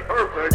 Perfect,